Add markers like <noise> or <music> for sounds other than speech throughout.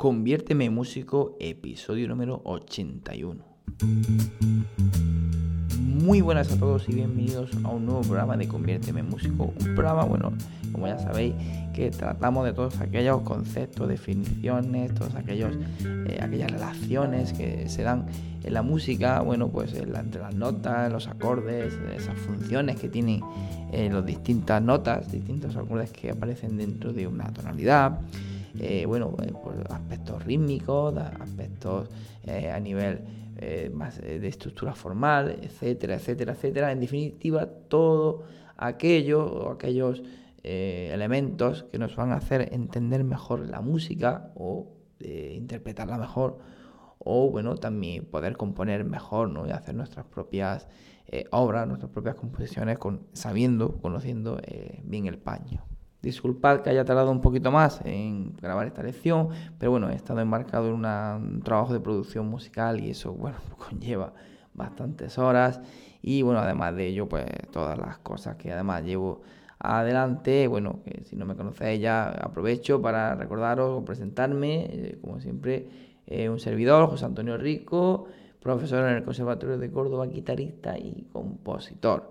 Conviérteme en músico, episodio número 81. Muy buenas a todos y bienvenidos a un nuevo programa de Conviérteme en músico. Un programa, bueno, como ya sabéis, que tratamos de todos aquellos conceptos, definiciones, todas aquellos, eh, aquellas relaciones que se dan en la música, bueno, pues entre las notas, los acordes, esas funciones que tienen eh, las distintas notas, distintos acordes que aparecen dentro de una tonalidad. Eh, bueno, eh, aspectos rítmicos, aspectos eh, a nivel más de estructura formal, etcétera, etcétera, etcétera. En definitiva, todo aquello o aquellos elementos que nos van a hacer entender mejor la música o interpretarla mejor o bueno, también poder componer mejor ¿no? y hacer nuestras propias obras, nuestras propias composiciones con, sabiendo, conociendo bien el paño. Disculpad que haya tardado un poquito más en grabar esta lección, pero bueno, he estado embarcado en un trabajo de producción musical y eso, bueno, <laughs> conlleva bastantes horas y bueno, además de ello, pues todas las cosas que además llevo adelante, bueno, que si no me conocéis ya aprovecho para recordaros o presentarme, eh, como siempre, eh, un servidor, José Antonio Rico, profesor en el Conservatorio de Córdoba, guitarrista y compositor.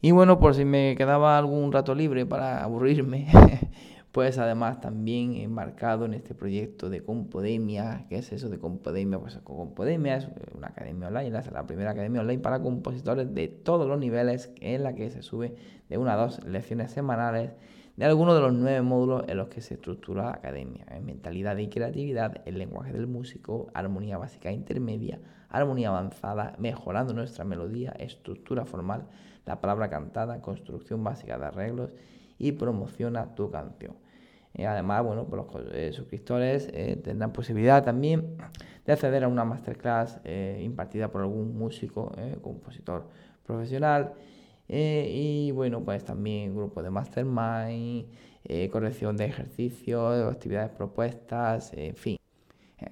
Y bueno, por si me quedaba algún rato libre para aburrirme, <laughs> pues además también embarcado en este proyecto de Compodemia. ¿Qué es eso de Compodemia? Pues Compodemia es una academia online, la primera academia online para compositores de todos los niveles en la que se sube de una a dos lecciones semanales de algunos de los nueve módulos en los que se estructura la academia. En mentalidad y creatividad, el lenguaje del músico, armonía básica e intermedia, armonía avanzada, mejorando nuestra melodía, estructura formal, la palabra cantada, construcción básica de arreglos y promociona tu canción. Eh, además, bueno, pues los eh, suscriptores eh, tendrán posibilidad también de acceder a una masterclass impartida por algún músico, compositor profesional. Y bueno, pues también grupo de mastermind, corrección de ejercicios, actividades propuestas, en fin.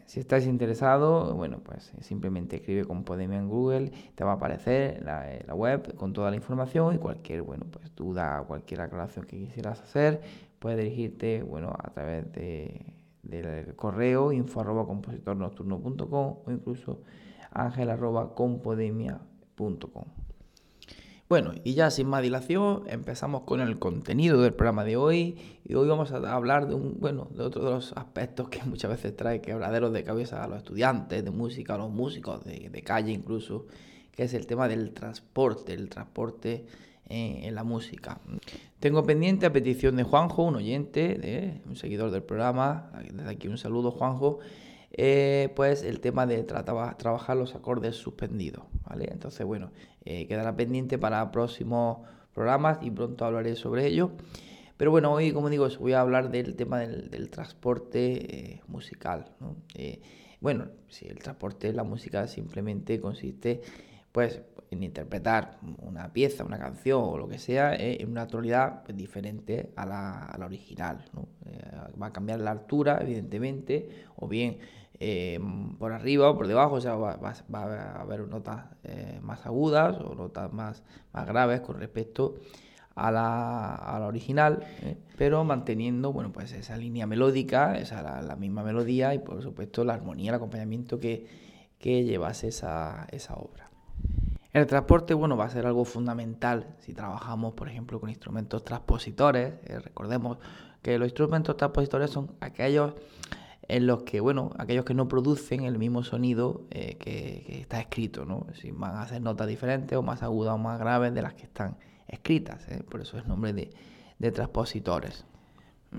Si estás interesado, bueno, pues simplemente escribe con Podemia en Google, te va a aparecer la, la, web con toda la información y cualquier, bueno, pues duda, cualquier aclaración que quisieras hacer, puedes dirigirte, bueno, a través de, del correo info arroba compositornocturno.com o incluso ángel arroba compodemia.com. Bueno, y ya sin más dilación, empezamos con el contenido del programa de hoy. Y hoy vamos a hablar de un, bueno, de otro de los aspectos que <laughs> muchas veces trae quebraderos de cabeza a los estudiantes de música, a los músicos de, calle incluso, que es el tema del transporte, el transporte eh, en la música. Tengo pendiente a petición de Juanjo, un oyente, un seguidor del programa, desde aquí un saludo Juanjo, eh, pues el tema de trabajar los acordes suspendidos, ¿vale? Entonces, bueno, eh, quedará pendiente para próximos programas y pronto hablaré sobre ello. Pero bueno, hoy, como digo, voy a hablar del tema del, transporte eh, musical. bueno, si el transporte, la música simplemente consiste pues en interpretar una pieza, una canción o lo que sea en una tonalidad pues, diferente a la, original. va a cambiar la altura, evidentemente, o bien eh, por arriba o por debajo, o sea, va, a haber notas eh, más agudas o notas más, más graves con respecto a la, a la original, ¿eh? pero manteniendo bueno, pues esa línea melódica, esa la, misma melodía y por supuesto la armonía, el acompañamiento que, que llevase esa, esa obra. El transporte, bueno, va a ser algo fundamental si trabajamos, por ejemplo, con instrumentos transpositores. recordemos que los instrumentos transpositores son aquellos en los que, bueno, aquellos que no producen el mismo sonido eh, que, está escrito, ¿no? Si van a hacer notas diferentes o más agudas o más graves de las que están escritas, ¿eh? por eso es nombre de, transpositores.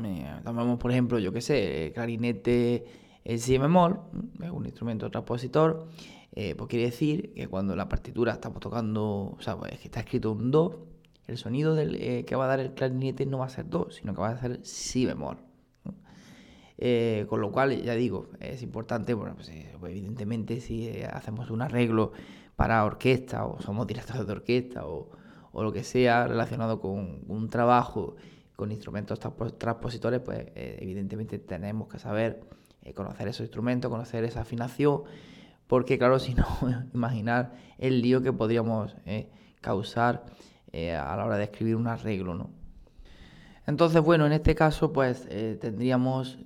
Eh, tomamos, por ejemplo, yo qué sé, clarinete el si bemol, es un instrumento transpositor, pues quiere decir que cuando la partitura estamos tocando, o sea, pues que está escrito un do, el sonido del, que va a dar el clarinete no va a ser do, sino que va a ser si bemol. Eh, con lo cual, ya digo, es importante, bueno, pues, eh, evidentemente si eh, hacemos un arreglo para orquesta o somos directores de orquesta o, lo que sea relacionado con un trabajo con instrumentos transpositores, pues evidentemente tenemos que saber conocer esos instrumentos, conocer esa afinación, porque claro, <laughs> si no, imaginar el lío que podríamos causar a la hora de escribir un arreglo, ¿no? Entonces, bueno, en este caso, pues eh, tendríamos,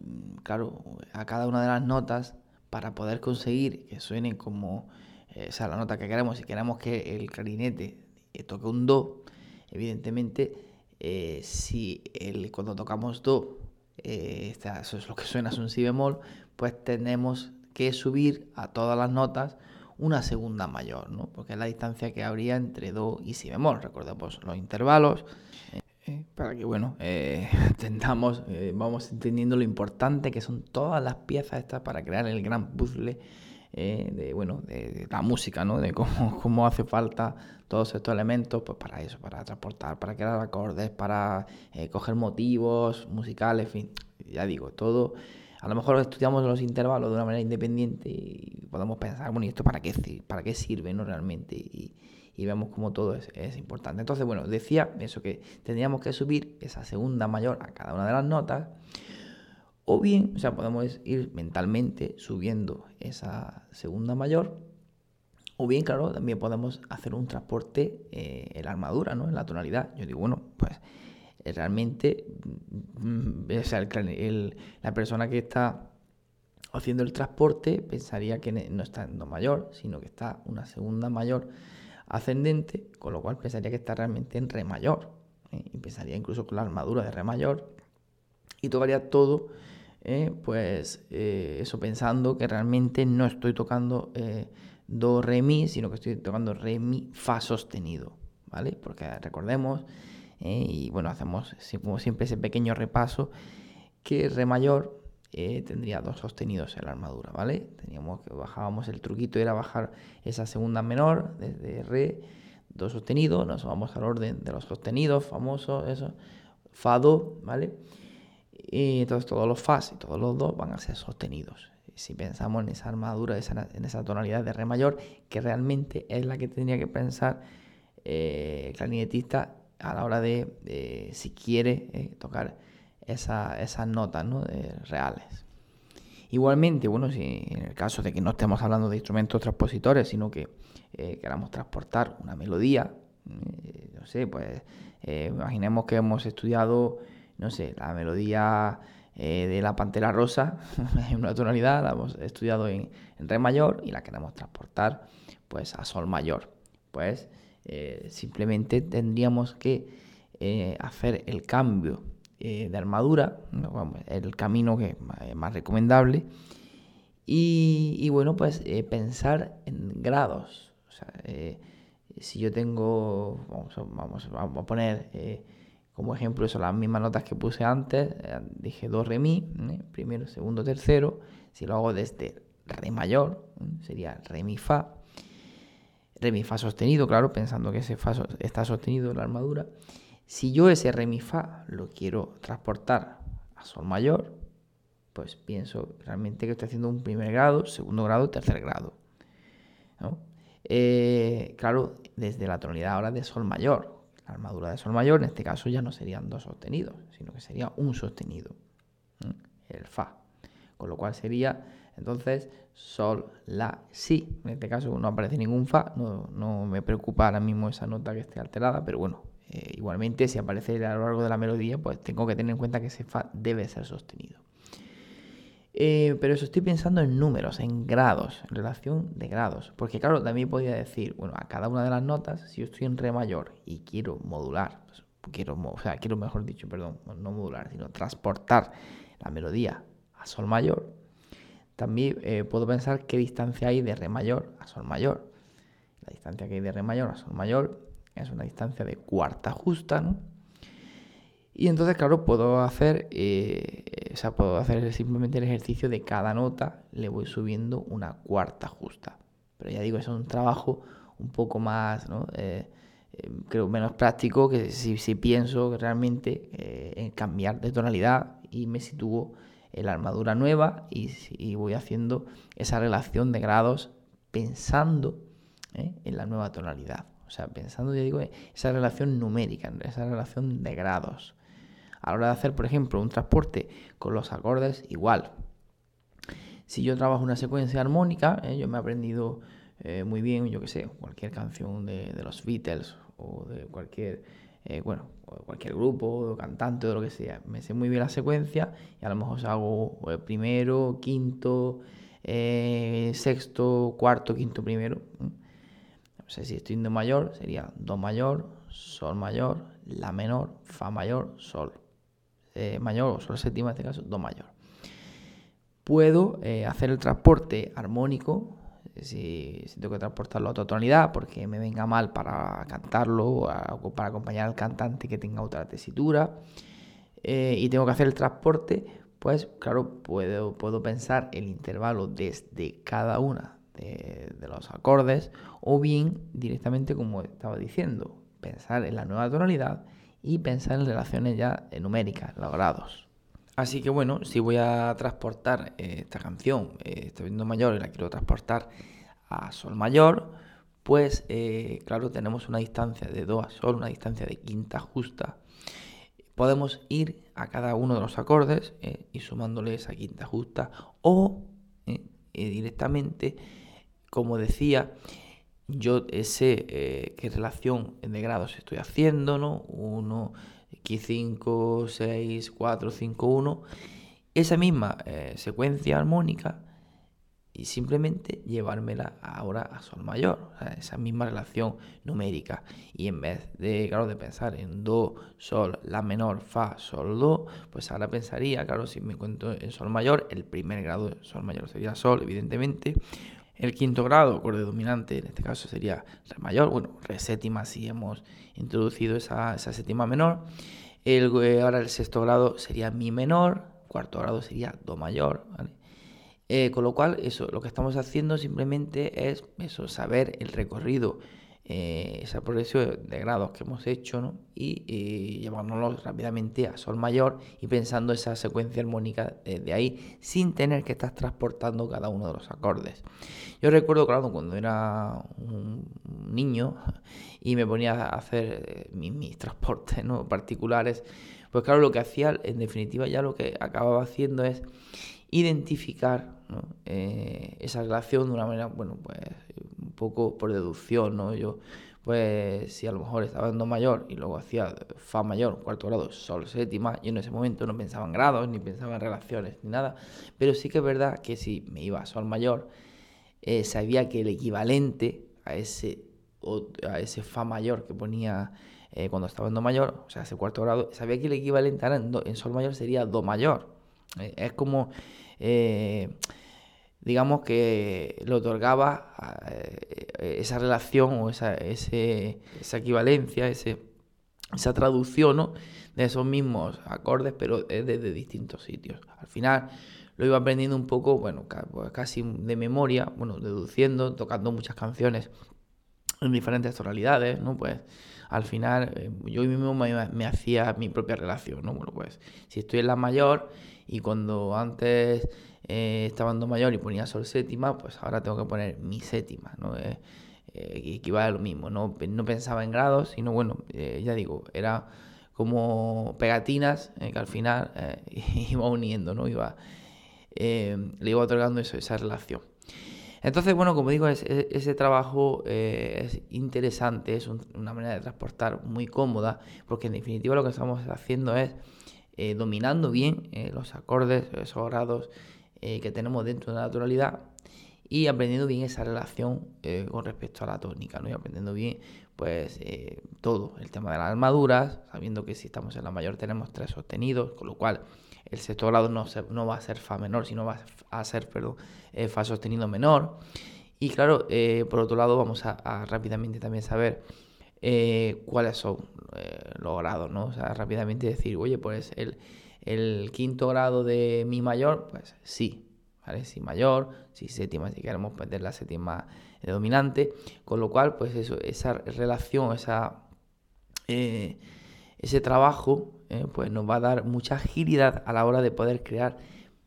claro, a cada una de las notas para poder conseguir que suenen como, eh, sea, la nota que queremos, si queremos que el clarinete eh, toque un do, evidentemente, si el, cuando tocamos do, eso es lo que suena, es un si bemol, pues tenemos que subir a todas las notas una segunda mayor, ¿no? Porque es la distancia que habría entre do y si bemol. Recordemos los intervalos. Eh, para que, bueno, eh, <laughs> eh, vamos entendiendo lo importante que son todas las piezas estas para crear el gran puzzle eh, de, bueno, de, la música, ¿no? De cómo, <laughs> cómo hace falta todos estos elementos, pues para eso, para transportar, para crear acordes, para coger motivos musicales, en fin, ya digo, todo... A lo mejor estudiamos los intervalos de una manera independiente y podemos pensar, bueno, ¿y esto para qué, sirve, no? Realmente. Y, vemos como todo es, importante. Entonces, bueno, decía eso que tendríamos que subir esa segunda mayor a cada una de las notas, o bien, o sea, podemos ir mentalmente subiendo esa segunda mayor, o bien, claro, también podemos hacer un transporte eh, en la armadura, ¿no? En la tonalidad. Yo digo, bueno, pues realmente mm, o sea, la persona que está haciendo el transporte pensaría que no está en do mayor, sino que está una segunda mayor ascendente, con lo cual pensaría que está realmente en re mayor. ¿eh? Y pensaría incluso con la armadura de re mayor. Y tocaría todo, ¿eh? pues eh, eso pensando que realmente no estoy tocando do, re, mi, sino que estoy tocando re, mi, fa sostenido. ¿Vale? Porque recordemos, y bueno, hacemos como siempre ese pequeño repaso, que re mayor eh, tendría dos sostenidos en la armadura, ¿vale? Teníamos que bajábamos el truquito era bajar esa segunda menor desde re, do sostenido, nos vamos al orden de los sostenidos famosos, eso, fa do, ¿vale? Y entonces todos los fas y todos los do van a ser sostenidos. Si pensamos en esa armadura, en esa tonalidad de re mayor, que realmente es la que tendría que pensar eh, el clarinetista a la hora de, si quiere eh, tocar esas notas ¿no? reales. Igualmente, bueno, si en el caso de que no estemos hablando de instrumentos transpositores, sino que eh, queramos transportar una melodía, eh, no sé, pues imaginemos que hemos estudiado, no sé, la melodía de la Pantera Rosa <laughs> en una tonalidad, la hemos estudiado en, en, Re mayor y la queremos transportar pues a Sol mayor. Pues simplemente tendríamos que hacer el cambio eh, de armadura, el camino que es más recomendable. Y, bueno, pues eh, pensar en grados. Eh, si yo tengo, vamos, vamos, a poner como ejemplo eso, las mismas notas que puse antes, dije do, re, mi, primero, segundo, tercero. Si lo hago desde re mayor, sería re, mi, fa. Re, mi, fa sostenido, claro, pensando que ese fa está sostenido en la armadura. Si yo ese re mi fa lo quiero transportar a sol mayor, pues pienso realmente que estoy haciendo un primer grado, segundo grado, tercer grado. Eh, claro, desde la tonalidad ahora de sol mayor. La armadura de sol mayor en este caso ya no serían dos sostenidos, sino que sería un sostenido, el fa. Con lo cual sería entonces sol, la, si. En este caso no aparece ningún fa, no, no me preocupa ahora mismo esa nota que esté alterada, pero bueno, eh, igualmente, si aparece a lo largo de la melodía, pues tengo que tener en cuenta que ese fa debe ser sostenido. Eh, pero eso estoy pensando en números, en grados, en relación de grados. Porque claro, también podría decir, bueno, a cada una de las notas, si yo estoy en re mayor y quiero modular, pues, quiero, o sea, quiero mejor dicho, perdón, no modular, sino transportar la melodía a sol mayor, también eh, puedo pensar qué distancia hay de re mayor a sol mayor. La distancia que hay de re mayor a sol mayor es una distancia de cuarta justa, ¿no? Y entonces, claro, puedo hacer, eh, o sea, puedo hacer simplemente el ejercicio de cada nota, le voy subiendo una cuarta justa. Pero ya digo, es un trabajo un poco más, ¿no? Eh, eh, creo, menos práctico que si, si pienso realmente en cambiar de tonalidad y me sitúo la armadura nueva y, voy haciendo esa relación de grados pensando ¿eh? en la nueva tonalidad. O sea, pensando, ya digo, esa relación numérica, esa relación de grados. A la hora de hacer, por ejemplo, un transporte con los acordes, igual. Si yo trabajo una secuencia armónica, ¿eh? yo me he aprendido eh, muy bien, yo que sé, cualquier canción de, los Beatles o de cualquier, eh, bueno, cualquier grupo, cantante o lo que sea. Me sé muy bien la secuencia y a lo mejor hago primero, quinto, sexto, cuarto, quinto, primero. No sé si estoy en Do mayor, sería Do mayor, Sol mayor, La menor, Fa mayor, Sol mayor o Sol séptima, en este caso, Do mayor puedo eh, hacer el transporte armónico, si, tengo que transportarlo a otra tonalidad, porque me venga mal para cantarlo o para acompañar al cantante que tenga otra tesitura, eh, y tengo que hacer el transporte, pues claro, puedo, puedo pensar el intervalo desde cada una de, de los acordes, o bien directamente como estaba diciendo, pensar en la nueva tonalidad y pensar en relaciones ya numéricas, los grados. Así que bueno, si voy a transportar eh, esta canción, eh, estoy viendo mayor y la quiero transportar a sol mayor, pues eh, claro, tenemos una distancia de do a sol, una distancia de quinta justa. Podemos ir a cada uno de los acordes y sumándole esa quinta justa o directamente, como decía, yo sé qué relación de grados estoy haciendo, ¿no? Uno Aquí 5, 6, 4, 5, 1, esa misma eh, secuencia armónica y simplemente llevármela ahora a sol mayor, esa misma relación numérica. Y en vez de, claro, de pensar en do, sol, la menor, fa, sol, do, pues ahora pensaría, claro, si me encuentro en sol mayor, el primer grado de sol mayor sería sol, evidentemente. El quinto grado, acorde dominante, en este caso sería re mayor, bueno, re séptima si hemos introducido esa, séptima menor. El, eh, ahora el sexto grado sería mi menor, cuarto grado sería do mayor, eh, con lo cual, eso, lo que estamos haciendo simplemente es eso, saber el recorrido eh, progresión de grados que hemos hecho y, llevárnoslo rápidamente a sol mayor y pensando esa secuencia armónica desde ahí sin tener que estar transportando cada uno de los acordes. Yo recuerdo, claro, cuando era un niño y me ponía a hacer eh, mis, transportes ¿no? particulares, pues claro, lo que hacía, en definitiva, ya lo que acababa haciendo es identificar eh, esa relación de una manera, bueno, pues poco por deducción, ¿no? Yo, pues si a lo mejor estaba en do mayor y luego hacía fa mayor, cuarto grado, sol séptima, yo en ese momento no pensaba en grados, ni pensaba en relaciones, ni nada, pero sí que es verdad que si me iba a sol mayor, eh, sabía que el equivalente a ese, a ese fa mayor que ponía eh, cuando estaba en do mayor, o sea, ese cuarto grado, sabía que el equivalente en, en sol mayor sería do mayor. es como eh, digamos que le otorgaba eh, esa relación o esa, esa equivalencia, ese, esa traducción de esos mismos acordes, pero desde distintos sitios. Al final lo iba aprendiendo un poco, bueno, pues casi de memoria, bueno, deduciendo, tocando muchas canciones en diferentes tonalidades, ¿no? Pues al final eh, yo mismo me, me, hacía mi propia relación, ¿no? Bueno, pues si estoy en la mayor y cuando antes eh, estaba en do mayor y ponía sol séptima, pues ahora tengo que poner mi séptima, ¿no? Eh, eh, equivale a lo mismo, ¿no? no pensaba en grados, sino bueno, eh, ya digo, era como pegatinas que al final <laughs> iba uniendo, ¿no? Iba, le iba otorgando eso, esa relación. Entonces, bueno, como digo, ese trabajo es interesante, es una manera de transportar muy cómoda, porque en definitiva lo que estamos haciendo es eh, dominando bien eh, los acordes, esos grados eh, que tenemos dentro de la naturalidad y aprendiendo bien esa relación con respecto a la tónica, ¿no? y aprendiendo bien pues todo, el tema de las armaduras, sabiendo que si estamos en la mayor tenemos tres sostenidos, con lo cual el sexto grado no, va a ser fa menor, sino va a ser perdón, fa sostenido menor. Y claro, por otro lado vamos a rápidamente también saber eh, cuáles son eh, los grados, ¿no? O sea, rápidamente decir, oye, pues el, el quinto grado de mi mayor, pues sí. Si mayor, si séptima, si queremos perder la séptima dominante, con lo cual, pues eso, esa relación, esa, eh, ese trabajo, pues nos va a dar mucha agilidad a la hora de poder crear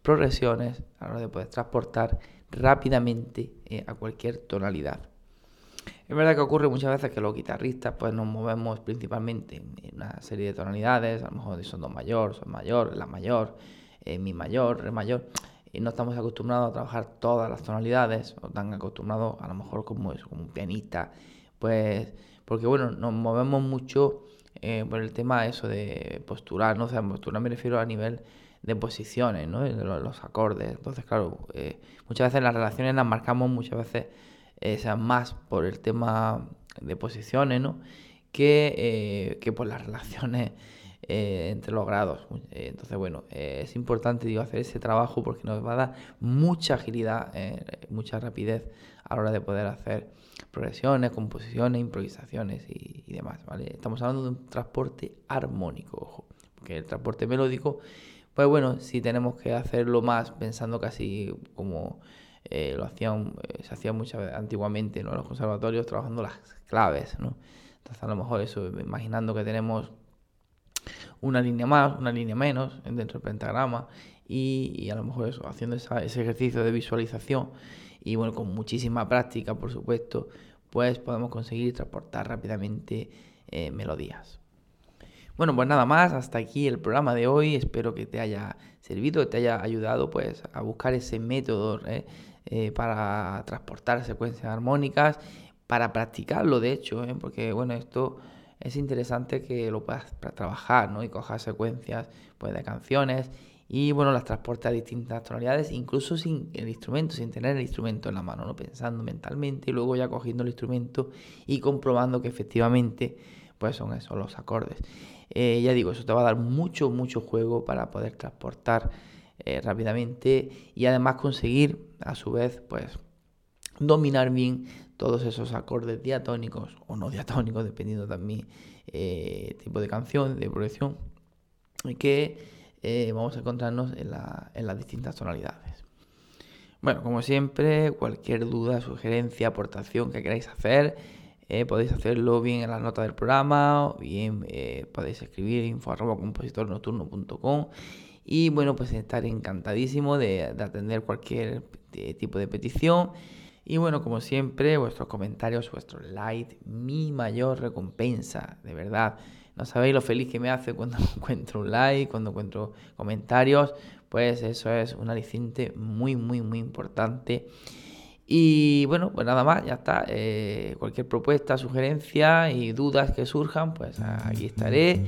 progresiones, a la hora de poder transportar rápidamente eh, a cualquier tonalidad. Es verdad que ocurre muchas veces que los guitarristas pues nos movemos principalmente en una serie de tonalidades, a lo mejor son do mayor, son mayor, la mayor, eh, mi mayor, re mayor, y no estamos acostumbrados a trabajar todas las tonalidades, o tan acostumbrados a lo mejor como eso, un pianista, pues porque bueno, nos movemos mucho eh, por el tema eso de posturar, ¿no? O sea, me refiero a nivel de posiciones, ¿no? De los, acordes. Entonces, claro, eh, muchas veces las relaciones las marcamos muchas veces eh, sean más por el tema de posiciones, ¿no? Que, que por las relaciones entre los grados. entonces, bueno, es importante hacer ese trabajo porque nos va a dar mucha agilidad, mucha rapidez a la hora de poder hacer progresiones, composiciones, improvisaciones y, demás, ¿vale? Estamos hablando de un transporte armónico, ojo, porque el transporte melódico, pues bueno, si tenemos que hacerlo más pensando casi como eh, lo hacían, eh, se hacía muchas antiguamente en los conservatorios trabajando las claves, ¿no? Entonces a lo mejor eso, imaginando que tenemos una línea más, una línea menos dentro del pentagrama y, a lo mejor eso, haciendo ese ejercicio de visualización y bueno, con muchísima práctica, por supuesto, pues podemos conseguir transportar rápidamente eh, melodías. Bueno, pues nada más, hasta aquí el programa de hoy. Espero que te haya servido, que te haya ayudado pues a buscar ese método. Eh, para transportar secuencias armónicas, para practicarlo de hecho, porque bueno, esto es interesante que lo puedas trabajar, ¿no? Y cojas secuencias pues, de canciones y bueno, las transporta a distintas tonalidades, incluso sin el instrumento, sin tener el instrumento en la mano, ¿no? pensando mentalmente y luego ya cogiendo el instrumento y comprobando que efectivamente pues son esos los acordes. Eh, ya digo, eso te va a dar mucho, mucho juego para poder transportar eh, rápidamente y además conseguir a su vez pues dominar bien todos esos acordes diatónicos o no diatónicos, dependiendo también eh, tipo de canción, de progresión, que eh, vamos a encontrarnos en, las distintas tonalidades. Bueno, como siempre, cualquier duda, sugerencia, aportación que queráis hacer, eh, podéis hacerlo bien en las notas del programa, o bien podéis escribir info arroba compositornocturno.com y bueno, pues estar encantadísimo de, atender cualquier tipo de petición. Y bueno, como siempre, vuestros comentarios, vuestro like, mi mayor recompensa, de verdad. No sabéis lo feliz que me hace cuando <laughs> encuentro un like, cuando encuentro comentarios. Pues eso es un aliciente muy, muy, muy importante. Y bueno, pues nada más, ya está. Eh, cualquier propuesta, sugerencia y dudas que surjan, pues aquí estaré.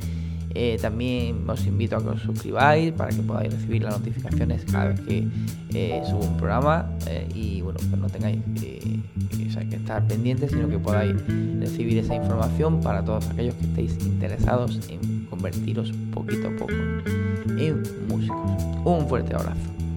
Eh, también os invito a que os suscribáis para que podáis recibir las notificaciones cada vez que eh, subo un programa eh, y bueno, pues no tengáis que estar pendientes, sino que podáis recibir esa información para todos aquellos que estéis interesados en convertiros poquito a poco en músicos. Un fuerte abrazo.